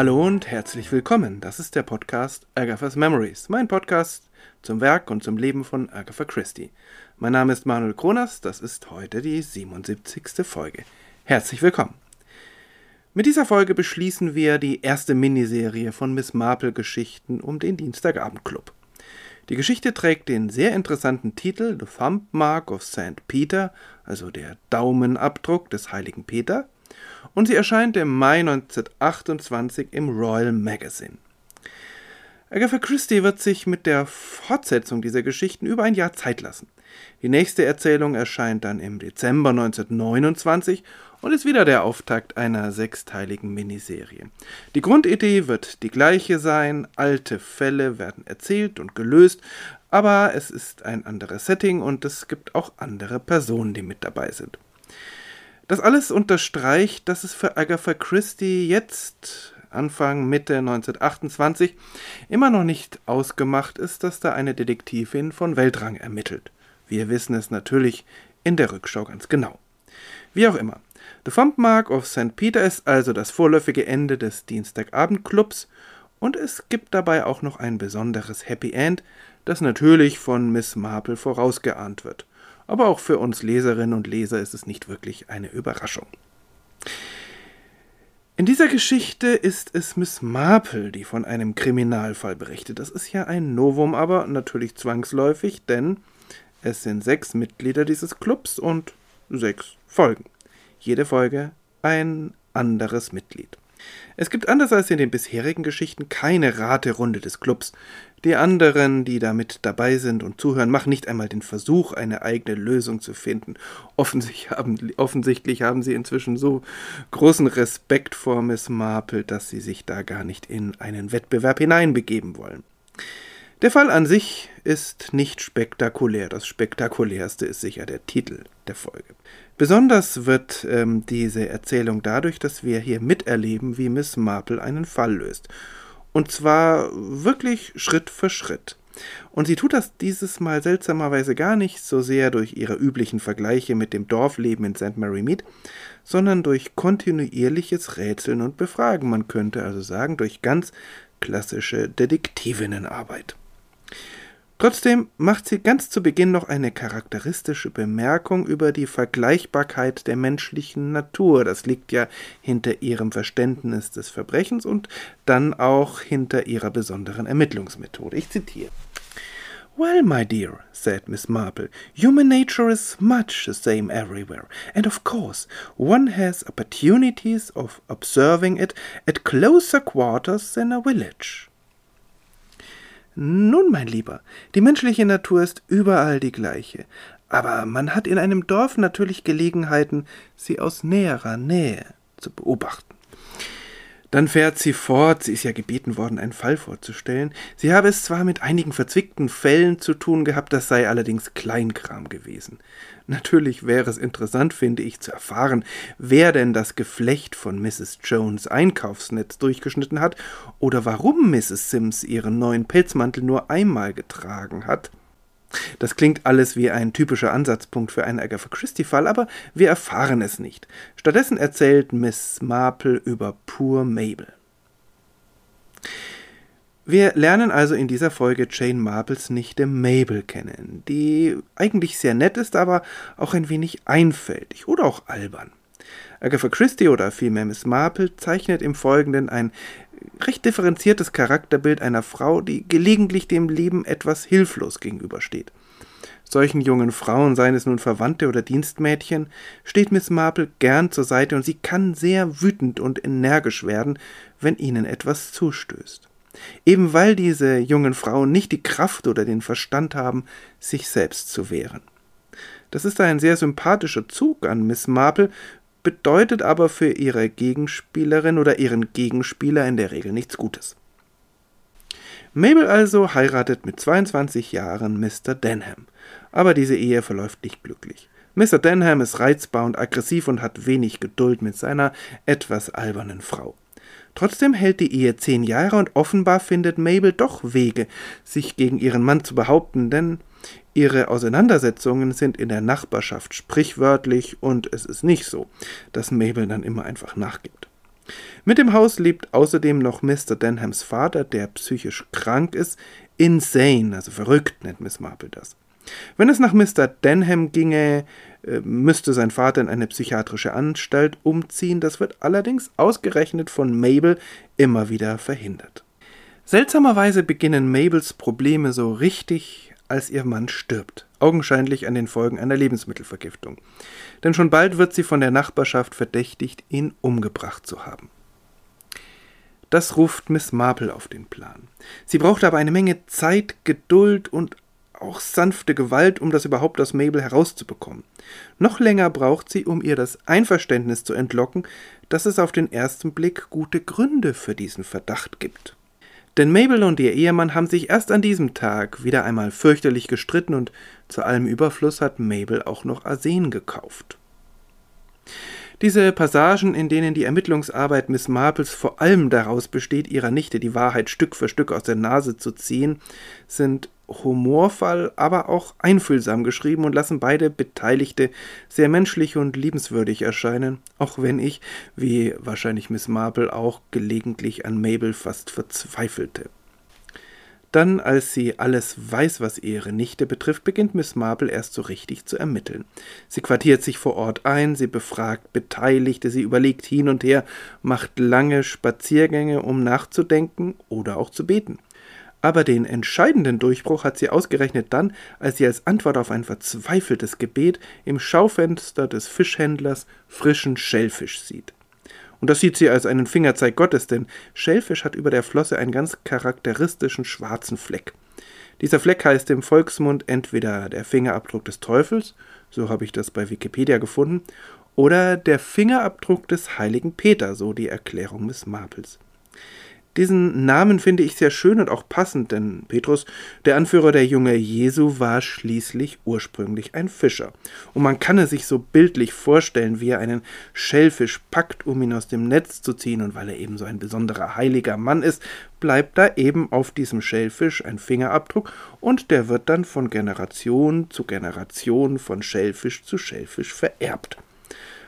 Hallo und herzlich willkommen. Das ist der Podcast Agatha's Memories, mein Podcast zum Werk und zum Leben von Agatha Christie. Mein Name ist Manuel Kronas, das ist heute die 77. Folge. Herzlich willkommen. Mit dieser Folge beschließen wir die erste Miniserie von Miss Marple Geschichten um den Dienstagabendclub. Die Geschichte trägt den sehr interessanten Titel The Thumb Mark of St. Peter, also der Daumenabdruck des heiligen Peter, und sie erscheint im Mai 1928 im Royal Magazine. Agatha Christie wird sich mit der Fortsetzung dieser Geschichten über ein Jahr Zeit lassen. Die nächste Erzählung erscheint dann im Dezember 1929 und ist wieder der Auftakt einer sechsteiligen Miniserie. Die Grundidee wird die gleiche sein, alte Fälle werden erzählt und gelöst, aber es ist ein anderes Setting und es gibt auch andere Personen, die mit dabei sind. Das alles unterstreicht, dass es für Agatha Christie jetzt, Anfang, Mitte 1928, immer noch nicht ausgemacht ist, dass da eine Detektivin von Weltrang ermittelt. Wir wissen es natürlich in der Rückschau ganz genau. Wie auch immer. The Thumb Mark of St. Peter ist also das vorläufige Ende des Dienstagabendclubs und es gibt dabei auch noch ein besonderes Happy End, das natürlich von Miss Marple vorausgeahnt wird aber auch für uns Leserinnen und Leser ist es nicht wirklich eine Überraschung. In dieser Geschichte ist es Miss Marple, die von einem Kriminalfall berichtet. Das ist ja ein Novum, aber natürlich zwangsläufig, denn es sind sechs Mitglieder dieses Clubs und sechs Folgen. Jede Folge ein anderes Mitglied. Es gibt anders als in den bisherigen Geschichten keine Raterunde des Clubs. Die anderen, die da mit dabei sind und zuhören, machen nicht einmal den Versuch, eine eigene Lösung zu finden. Offensichtlich haben, offensichtlich haben sie inzwischen so großen Respekt vor Miss Marple, dass sie sich da gar nicht in einen Wettbewerb hineinbegeben wollen. Der Fall an sich ist nicht spektakulär. Das spektakulärste ist sicher der Titel der Folge. Besonders wird ähm, diese Erzählung dadurch, dass wir hier miterleben, wie Miss Marple einen Fall löst. Und zwar wirklich Schritt für Schritt. Und sie tut das dieses Mal seltsamerweise gar nicht so sehr durch ihre üblichen Vergleiche mit dem Dorfleben in St. Mary Mead, sondern durch kontinuierliches Rätseln und Befragen. Man könnte also sagen, durch ganz klassische Detektivinnenarbeit. Trotzdem macht sie ganz zu Beginn noch eine charakteristische Bemerkung über die Vergleichbarkeit der menschlichen Natur. Das liegt ja hinter ihrem Verständnis des Verbrechens und dann auch hinter ihrer besonderen Ermittlungsmethode. Ich zitiere. Well, my dear, said Miss Marple, human nature is much the same everywhere, and of course one has opportunities of observing it at closer quarters than a village. Nun, mein Lieber, die menschliche Natur ist überall die gleiche, aber man hat in einem Dorf natürlich Gelegenheiten, sie aus näherer Nähe zu beobachten. Dann fährt sie fort, sie ist ja gebeten worden, einen Fall vorzustellen. Sie habe es zwar mit einigen verzwickten Fällen zu tun gehabt, das sei allerdings Kleinkram gewesen. Natürlich wäre es interessant, finde ich, zu erfahren, wer denn das Geflecht von Mrs. Jones Einkaufsnetz durchgeschnitten hat oder warum Mrs. Sims ihren neuen Pelzmantel nur einmal getragen hat. Das klingt alles wie ein typischer Ansatzpunkt für einen Agatha Christie-Fall, aber wir erfahren es nicht. Stattdessen erzählt Miss Marple über Poor Mabel. Wir lernen also in dieser Folge Jane Marples Nichte Mabel kennen, die eigentlich sehr nett ist, aber auch ein wenig einfältig oder auch albern. Agatha Christie oder vielmehr Miss Marple zeichnet im Folgenden ein recht differenziertes Charakterbild einer Frau, die gelegentlich dem Leben etwas hilflos gegenübersteht. Solchen jungen Frauen, seien es nun Verwandte oder Dienstmädchen, steht Miss Marple gern zur Seite und sie kann sehr wütend und energisch werden, wenn ihnen etwas zustößt. Eben weil diese jungen Frauen nicht die Kraft oder den Verstand haben, sich selbst zu wehren. Das ist ein sehr sympathischer Zug an Miss Marple, bedeutet aber für ihre Gegenspielerin oder ihren Gegenspieler in der Regel nichts Gutes. Mabel also heiratet mit 22 Jahren Mr. Denham, aber diese Ehe verläuft nicht glücklich. Mr. Denham ist reizbar und aggressiv und hat wenig Geduld mit seiner etwas albernen Frau. Trotzdem hält die Ehe zehn Jahre und offenbar findet Mabel doch Wege, sich gegen ihren Mann zu behaupten, denn ihre Auseinandersetzungen sind in der Nachbarschaft sprichwörtlich und es ist nicht so, dass Mabel dann immer einfach nachgibt. Mit dem Haus lebt außerdem noch Mr. Denhams Vater, der psychisch krank ist, insane, also verrückt nennt Miss Marple das. Wenn es nach Mr. Denham ginge, äh, müsste sein Vater in eine psychiatrische Anstalt umziehen. Das wird allerdings ausgerechnet von Mabel immer wieder verhindert. Seltsamerweise beginnen Mabels Probleme so richtig, als ihr Mann stirbt, augenscheinlich an den Folgen einer Lebensmittelvergiftung. Denn schon bald wird sie von der Nachbarschaft verdächtigt, ihn umgebracht zu haben. Das ruft Miss Marple auf den Plan. Sie braucht aber eine Menge Zeit, Geduld und auch sanfte Gewalt, um das überhaupt aus Mabel herauszubekommen. Noch länger braucht sie, um ihr das Einverständnis zu entlocken, dass es auf den ersten Blick gute Gründe für diesen Verdacht gibt. Denn Mabel und ihr Ehemann haben sich erst an diesem Tag wieder einmal fürchterlich gestritten und zu allem Überfluss hat Mabel auch noch Arsen gekauft. Diese Passagen, in denen die Ermittlungsarbeit Miss Marples vor allem daraus besteht, ihrer Nichte die Wahrheit Stück für Stück aus der Nase zu ziehen, sind humorvoll, aber auch einfühlsam geschrieben und lassen beide Beteiligte sehr menschlich und liebenswürdig erscheinen, auch wenn ich, wie wahrscheinlich Miss Marple auch, gelegentlich an Mabel fast verzweifelte. Dann, als sie alles weiß, was ihre Nichte betrifft, beginnt Miss Marple erst so richtig zu ermitteln. Sie quartiert sich vor Ort ein, sie befragt Beteiligte, sie überlegt hin und her, macht lange Spaziergänge, um nachzudenken oder auch zu beten. Aber den entscheidenden Durchbruch hat sie ausgerechnet dann, als sie als Antwort auf ein verzweifeltes Gebet im Schaufenster des Fischhändlers frischen Schellfisch sieht. Und das sieht sie als einen Fingerzeig Gottes, denn Schellfisch hat über der Flosse einen ganz charakteristischen schwarzen Fleck. Dieser Fleck heißt im Volksmund entweder der Fingerabdruck des Teufels, so habe ich das bei Wikipedia gefunden, oder der Fingerabdruck des heiligen Peter, so die Erklärung des Mapels. Diesen Namen finde ich sehr schön und auch passend, denn Petrus, der Anführer der Jünger Jesu, war schließlich ursprünglich ein Fischer. Und man kann es sich so bildlich vorstellen, wie er einen Schellfisch packt, um ihn aus dem Netz zu ziehen, und weil er eben so ein besonderer heiliger Mann ist, bleibt da eben auf diesem Schellfisch ein Fingerabdruck und der wird dann von Generation zu Generation von Schellfisch zu Schellfisch vererbt.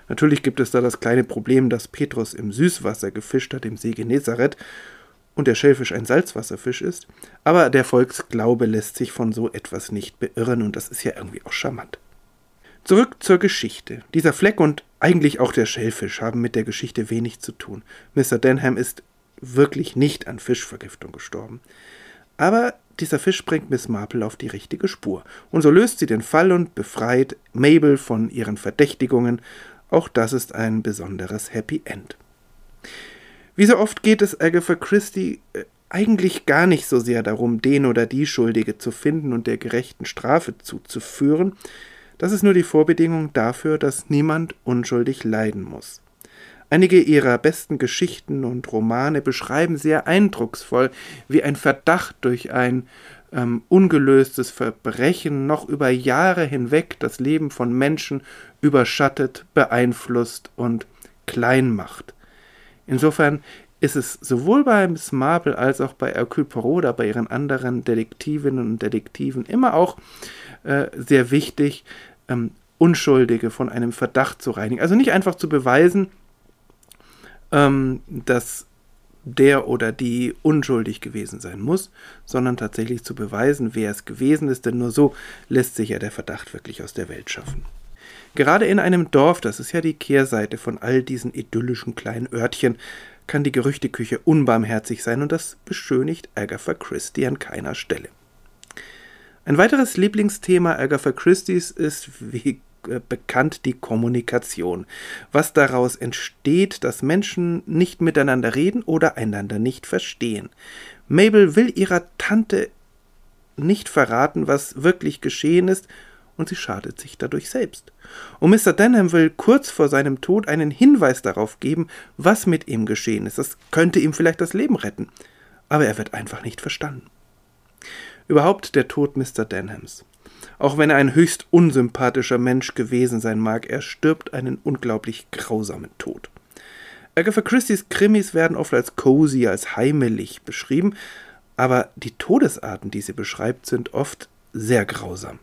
Natürlich gibt es da das kleine Problem, dass Petrus im Süßwasser gefischt hat, im See Genezareth, und der Schellfisch ein Salzwasserfisch ist, aber der Volksglaube lässt sich von so etwas nicht beirren und das ist ja irgendwie auch charmant. Zurück zur Geschichte. Dieser Fleck und eigentlich auch der Schellfisch haben mit der Geschichte wenig zu tun. Mr. Denham ist wirklich nicht an Fischvergiftung gestorben. Aber dieser Fisch bringt Miss Marple auf die richtige Spur. Und so löst sie den Fall und befreit Mabel von ihren Verdächtigungen auch das ist ein besonderes Happy End. Wie so oft geht es Agatha Christie äh, eigentlich gar nicht so sehr darum, den oder die Schuldige zu finden und der gerechten Strafe zuzuführen. Das ist nur die Vorbedingung dafür, dass niemand unschuldig leiden muss. Einige ihrer besten Geschichten und Romane beschreiben sehr eindrucksvoll, wie ein Verdacht durch ein ähm, ungelöstes Verbrechen noch über Jahre hinweg das Leben von Menschen überschattet, beeinflusst und klein macht. Insofern ist es sowohl bei Miss Marple als auch bei Hercule Poirot oder bei ihren anderen Detektivinnen und Detektiven immer auch äh, sehr wichtig, ähm, Unschuldige von einem Verdacht zu reinigen. Also nicht einfach zu beweisen, ähm, dass der oder die unschuldig gewesen sein muss, sondern tatsächlich zu beweisen, wer es gewesen ist, denn nur so lässt sich ja der Verdacht wirklich aus der Welt schaffen. Gerade in einem Dorf, das ist ja die Kehrseite von all diesen idyllischen kleinen Örtchen, kann die Gerüchteküche unbarmherzig sein und das beschönigt Agatha Christie an keiner Stelle. Ein weiteres Lieblingsthema Agatha Christie's ist, wie bekannt die Kommunikation. Was daraus entsteht, dass Menschen nicht miteinander reden oder einander nicht verstehen. Mabel will ihrer Tante nicht verraten, was wirklich geschehen ist, und sie schadet sich dadurch selbst. Und Mr. Denham will kurz vor seinem Tod einen Hinweis darauf geben, was mit ihm geschehen ist. Das könnte ihm vielleicht das Leben retten. Aber er wird einfach nicht verstanden. Überhaupt der Tod Mr. Denhams. Auch wenn er ein höchst unsympathischer Mensch gewesen sein mag, er stirbt einen unglaublich grausamen Tod. Agatha Christie's Krimis werden oft als cozy, als heimelig beschrieben, aber die Todesarten, die sie beschreibt, sind oft sehr grausam.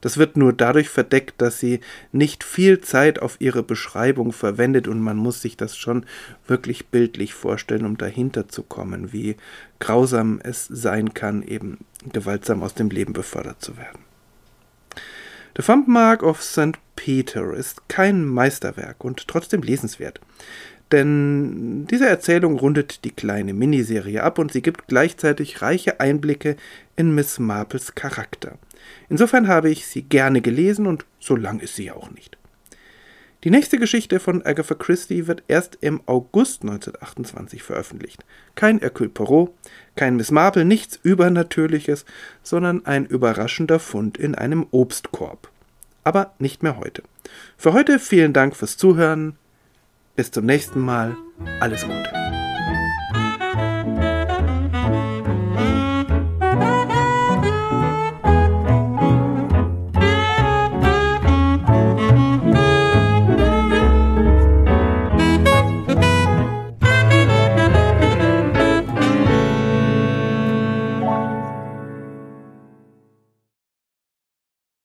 Das wird nur dadurch verdeckt, dass sie nicht viel Zeit auf ihre Beschreibung verwendet und man muss sich das schon wirklich bildlich vorstellen, um dahinter zu kommen, wie grausam es sein kann, eben gewaltsam aus dem Leben befördert zu werden. The Thumb Mark of St. Peter ist kein Meisterwerk und trotzdem lesenswert. Denn diese Erzählung rundet die kleine Miniserie ab und sie gibt gleichzeitig reiche Einblicke in Miss Marples Charakter. Insofern habe ich sie gerne gelesen und so lang ist sie auch nicht. Die nächste Geschichte von Agatha Christie wird erst im August 1928 veröffentlicht. Kein Hercule Poirot, kein Miss Marple, nichts Übernatürliches, sondern ein überraschender Fund in einem Obstkorb. Aber nicht mehr heute. Für heute vielen Dank fürs Zuhören. Bis zum nächsten Mal. Alles Gute.